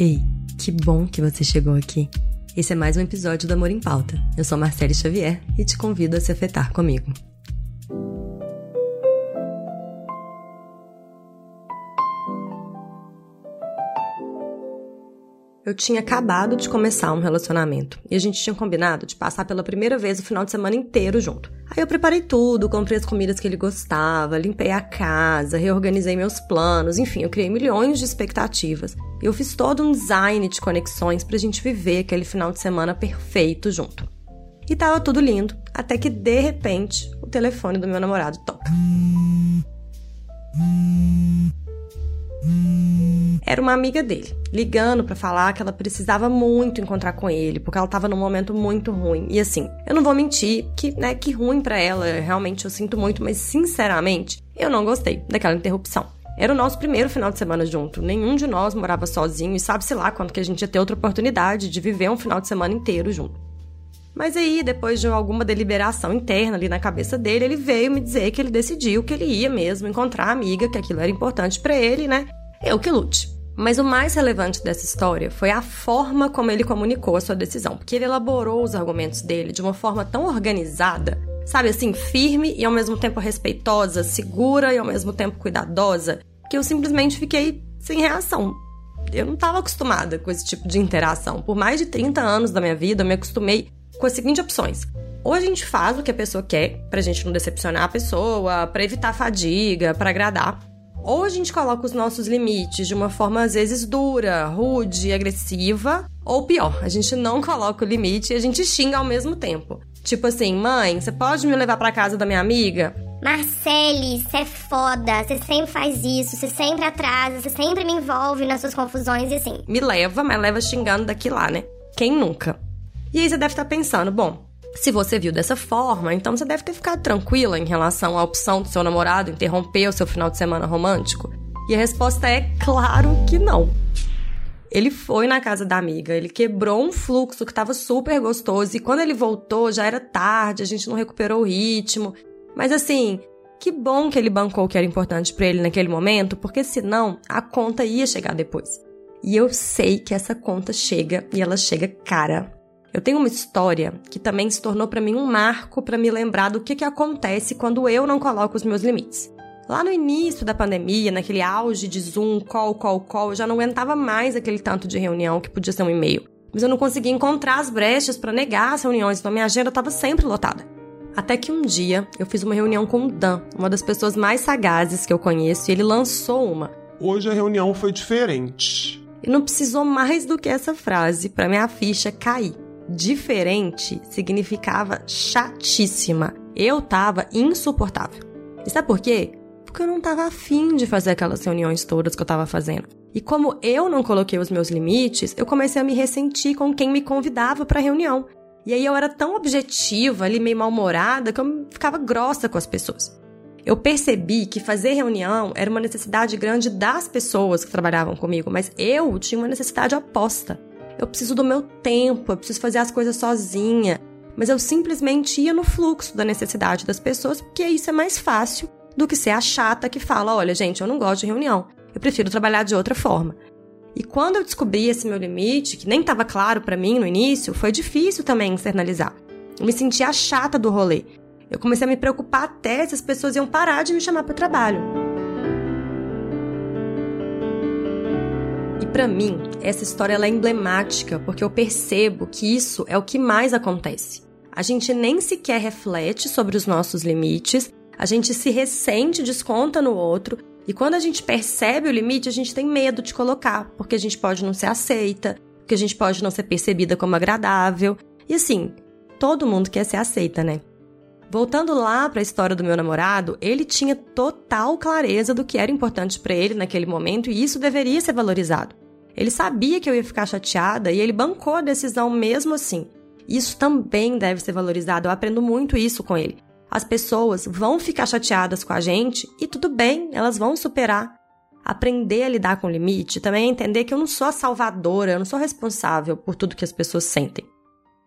Ei, que bom que você chegou aqui. Esse é mais um episódio do Amor em Pauta. Eu sou Marcele Xavier e te convido a se afetar comigo. Eu tinha acabado de começar um relacionamento e a gente tinha combinado de passar pela primeira vez o final de semana inteiro junto. Aí eu preparei tudo, comprei as comidas que ele gostava, limpei a casa, reorganizei meus planos, enfim, eu criei milhões de expectativas. Eu fiz todo um design de conexões pra gente viver aquele final de semana perfeito junto. E tava tudo lindo, até que de repente o telefone do meu namorado toca. Era uma amiga dele, ligando para falar que ela precisava muito encontrar com ele, porque ela tava num momento muito ruim. E assim, eu não vou mentir que, né, que ruim para ela, realmente eu sinto muito, mas sinceramente, eu não gostei daquela interrupção. Era o nosso primeiro final de semana junto. Nenhum de nós morava sozinho e sabe-se lá quando que a gente ia ter outra oportunidade de viver um final de semana inteiro junto. Mas aí, depois de alguma deliberação interna ali na cabeça dele, ele veio me dizer que ele decidiu que ele ia mesmo encontrar a amiga, que aquilo era importante para ele, né? Eu que lute. Mas o mais relevante dessa história foi a forma como ele comunicou a sua decisão, porque ele elaborou os argumentos dele de uma forma tão organizada, sabe assim, firme e ao mesmo tempo respeitosa, segura e ao mesmo tempo cuidadosa, que eu simplesmente fiquei sem reação. Eu não estava acostumada com esse tipo de interação. Por mais de 30 anos da minha vida, eu me acostumei com as seguintes opções. Ou a gente faz o que a pessoa quer, pra gente não decepcionar a pessoa, para evitar fadiga, para agradar. Ou a gente coloca os nossos limites de uma forma às vezes dura, rude, agressiva, ou pior, a gente não coloca o limite e a gente xinga ao mesmo tempo. Tipo assim, mãe, você pode me levar para casa da minha amiga? Marcele, você é foda, você sempre faz isso, você sempre atrasa, você sempre me envolve nas suas confusões e assim. Me leva, mas leva xingando daqui lá, né? Quem nunca? E aí você deve estar pensando, bom, se você viu dessa forma, então você deve ter ficado tranquila em relação à opção do seu namorado interromper o seu final de semana romântico? E a resposta é claro que não. Ele foi na casa da amiga, ele quebrou um fluxo que estava super gostoso e quando ele voltou já era tarde, a gente não recuperou o ritmo. Mas assim, que bom que ele bancou o que era importante para ele naquele momento, porque senão a conta ia chegar depois. E eu sei que essa conta chega e ela chega cara. Eu tenho uma história que também se tornou para mim um marco para me lembrar do que, que acontece quando eu não coloco os meus limites. Lá no início da pandemia, naquele auge de Zoom, call, call, call, eu já não aguentava mais aquele tanto de reunião que podia ser um e-mail. Mas eu não conseguia encontrar as brechas para negar as reuniões, então minha agenda estava sempre lotada. Até que um dia eu fiz uma reunião com o Dan, uma das pessoas mais sagazes que eu conheço, e ele lançou uma. Hoje a reunião foi diferente. E não precisou mais do que essa frase para minha ficha cair diferente significava chatíssima. Eu tava insuportável. E sabe por quê? Porque eu não tava afim de fazer aquelas reuniões todas que eu tava fazendo. E como eu não coloquei os meus limites, eu comecei a me ressentir com quem me convidava para reunião. E aí eu era tão objetiva, ali meio mal-humorada, que eu ficava grossa com as pessoas. Eu percebi que fazer reunião era uma necessidade grande das pessoas que trabalhavam comigo, mas eu tinha uma necessidade oposta eu preciso do meu tempo, eu preciso fazer as coisas sozinha. Mas eu simplesmente ia no fluxo da necessidade das pessoas, porque isso é mais fácil do que ser a chata que fala: olha, gente, eu não gosto de reunião, eu prefiro trabalhar de outra forma. E quando eu descobri esse meu limite, que nem estava claro para mim no início, foi difícil também externalizar. Eu me sentia chata do rolê. Eu comecei a me preocupar até se as pessoas iam parar de me chamar para o trabalho. para mim, essa história é emblemática porque eu percebo que isso é o que mais acontece. A gente nem sequer reflete sobre os nossos limites, a gente se ressente, desconta no outro, e quando a gente percebe o limite, a gente tem medo de colocar, porque a gente pode não ser aceita, porque a gente pode não ser percebida como agradável. E assim, todo mundo quer ser aceita, né? Voltando lá para a história do meu namorado, ele tinha total clareza do que era importante para ele naquele momento e isso deveria ser valorizado. Ele sabia que eu ia ficar chateada e ele bancou a decisão mesmo assim. Isso também deve ser valorizado. Eu aprendo muito isso com ele. As pessoas vão ficar chateadas com a gente e tudo bem, elas vão superar. Aprender a lidar com o limite também é entender que eu não sou a salvadora, eu não sou responsável por tudo que as pessoas sentem.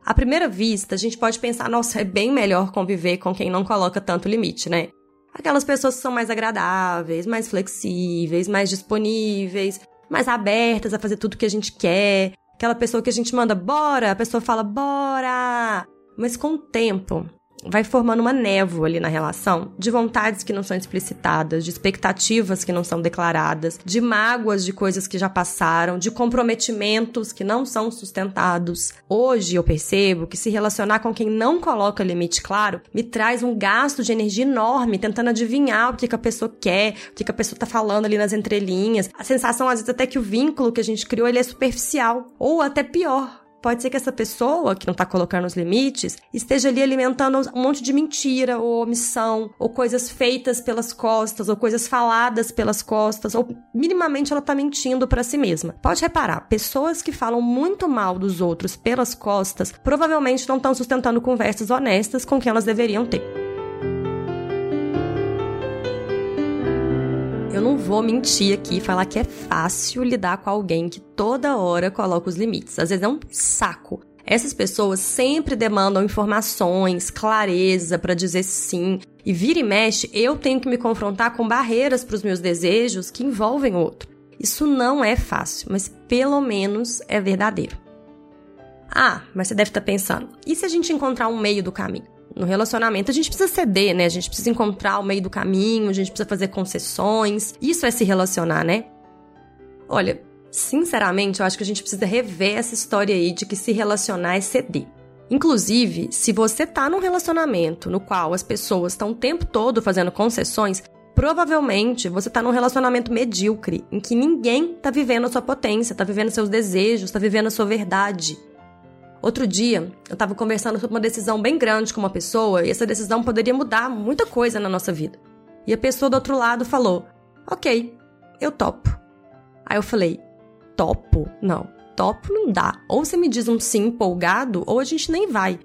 À primeira vista, a gente pode pensar, nossa, é bem melhor conviver com quem não coloca tanto limite, né? Aquelas pessoas que são mais agradáveis, mais flexíveis, mais disponíveis, mais abertas a fazer tudo que a gente quer. Aquela pessoa que a gente manda bora, a pessoa fala bora. Mas com o tempo, vai formando uma névoa ali na relação de vontades que não são explicitadas, de expectativas que não são declaradas, de mágoas de coisas que já passaram, de comprometimentos que não são sustentados. Hoje eu percebo que se relacionar com quem não coloca limite claro me traz um gasto de energia enorme tentando adivinhar o que, que a pessoa quer, o que, que a pessoa tá falando ali nas entrelinhas. A sensação, às vezes, até que o vínculo que a gente criou ele é superficial. Ou até pior, Pode ser que essa pessoa que não está colocando os limites esteja ali alimentando um monte de mentira ou omissão, ou coisas feitas pelas costas, ou coisas faladas pelas costas, ou minimamente ela está mentindo para si mesma. Pode reparar, pessoas que falam muito mal dos outros pelas costas provavelmente não estão sustentando conversas honestas com quem elas deveriam ter. Vou mentir aqui e falar que é fácil lidar com alguém que toda hora coloca os limites. Às vezes é um saco. Essas pessoas sempre demandam informações, clareza para dizer sim. E vira e mexe, eu tenho que me confrontar com barreiras para os meus desejos que envolvem outro. Isso não é fácil, mas pelo menos é verdadeiro. Ah, mas você deve estar tá pensando, e se a gente encontrar um meio do caminho? No relacionamento, a gente precisa ceder, né? A gente precisa encontrar o meio do caminho, a gente precisa fazer concessões. Isso é se relacionar, né? Olha, sinceramente, eu acho que a gente precisa rever essa história aí de que se relacionar é ceder. Inclusive, se você tá num relacionamento no qual as pessoas estão o tempo todo fazendo concessões, provavelmente você tá num relacionamento medíocre, em que ninguém tá vivendo a sua potência, tá vivendo seus desejos, tá vivendo a sua verdade. Outro dia, eu estava conversando sobre uma decisão bem grande com uma pessoa e essa decisão poderia mudar muita coisa na nossa vida. E a pessoa do outro lado falou: Ok, eu topo. Aí eu falei: Topo? Não, topo não dá. Ou você me diz um sim empolgado, ou a gente nem vai.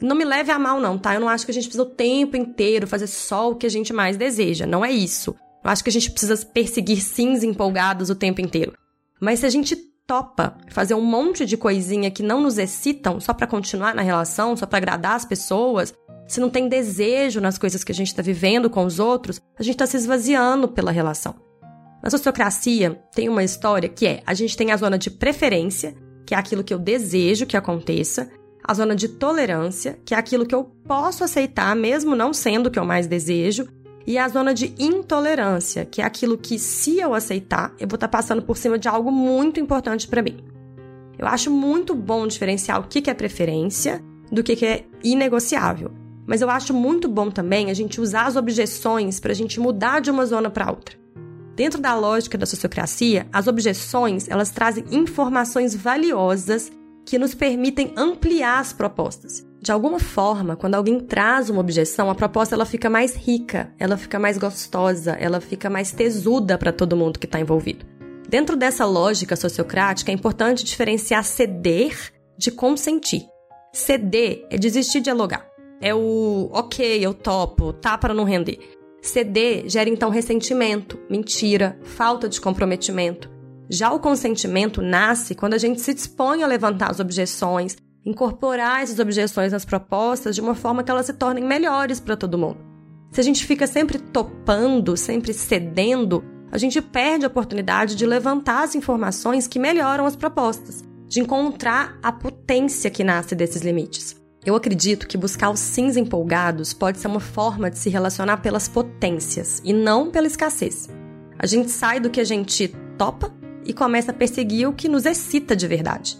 Não me leve a mal, não, tá? Eu não acho que a gente precisa o tempo inteiro fazer só o que a gente mais deseja. Não é isso. Eu acho que a gente precisa perseguir sims empolgados o tempo inteiro. Mas se a gente topa fazer um monte de coisinha que não nos excitam só para continuar na relação, só para agradar as pessoas, se não tem desejo nas coisas que a gente está vivendo com os outros, a gente está se esvaziando pela relação. Na sociocracia, tem uma história que é: a gente tem a zona de preferência, que é aquilo que eu desejo que aconteça, a zona de tolerância, que é aquilo que eu posso aceitar mesmo não sendo o que eu mais desejo, e a zona de intolerância, que é aquilo que, se eu aceitar, eu vou estar tá passando por cima de algo muito importante para mim. Eu acho muito bom diferenciar o que é preferência do que é inegociável. Mas eu acho muito bom também a gente usar as objeções para a gente mudar de uma zona para outra. Dentro da lógica da sociocracia, as objeções elas trazem informações valiosas que nos permitem ampliar as propostas. De alguma forma, quando alguém traz uma objeção, a proposta ela fica mais rica, ela fica mais gostosa, ela fica mais tesuda para todo mundo que está envolvido. Dentro dessa lógica sociocrática, é importante diferenciar ceder de consentir. Ceder é desistir de dialogar. É o ok, eu topo, tá para não render. Ceder gera então ressentimento, mentira, falta de comprometimento. Já o consentimento nasce quando a gente se dispõe a levantar as objeções, incorporar essas objeções nas propostas de uma forma que elas se tornem melhores para todo mundo. Se a gente fica sempre topando, sempre cedendo, a gente perde a oportunidade de levantar as informações que melhoram as propostas, de encontrar a potência que nasce desses limites. Eu acredito que buscar os sims empolgados pode ser uma forma de se relacionar pelas potências e não pela escassez. A gente sai do que a gente topa e começa a perseguir o que nos excita de verdade.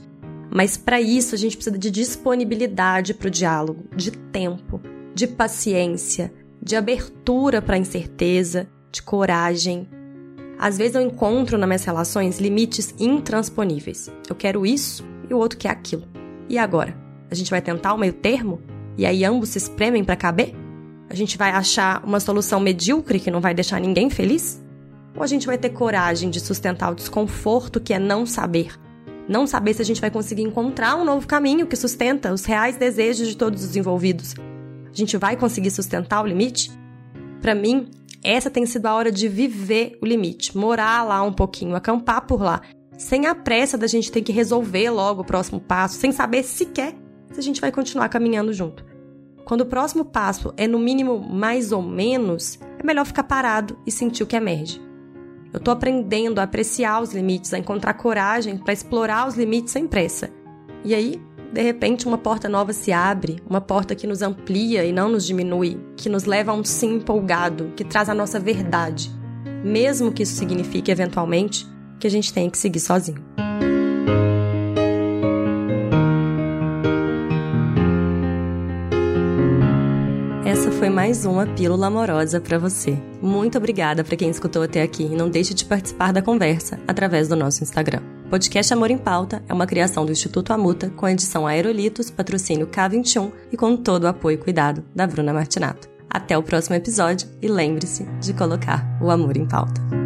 Mas para isso a gente precisa de disponibilidade para o diálogo, de tempo, de paciência, de abertura para a incerteza, de coragem. Às vezes eu encontro nas minhas relações limites intransponíveis. Eu quero isso e o outro quer aquilo. E agora? A gente vai tentar o meio termo? E aí ambos se espremem para caber? A gente vai achar uma solução medíocre que não vai deixar ninguém feliz? Ou a gente vai ter coragem de sustentar o desconforto que é não saber? Não saber se a gente vai conseguir encontrar um novo caminho que sustenta os reais desejos de todos os envolvidos. A gente vai conseguir sustentar o limite? Para mim, essa tem sido a hora de viver o limite, morar lá um pouquinho, acampar por lá, sem a pressa da gente ter que resolver logo o próximo passo, sem saber sequer se a gente vai continuar caminhando junto. Quando o próximo passo é no mínimo mais ou menos, é melhor ficar parado e sentir o que emerge. Eu tô aprendendo a apreciar os limites, a encontrar coragem para explorar os limites sem pressa. E aí, de repente, uma porta nova se abre, uma porta que nos amplia e não nos diminui, que nos leva a um sim empolgado, que traz a nossa verdade, mesmo que isso signifique, eventualmente, que a gente tenha que seguir sozinho. Mais uma Pílula Amorosa para você. Muito obrigada para quem escutou até aqui e não deixe de participar da conversa através do nosso Instagram. Podcast Amor em Pauta é uma criação do Instituto Amuta com edição Aerolitos, patrocínio K21 e com todo o apoio e cuidado da Bruna Martinato. Até o próximo episódio e lembre-se de colocar o amor em pauta.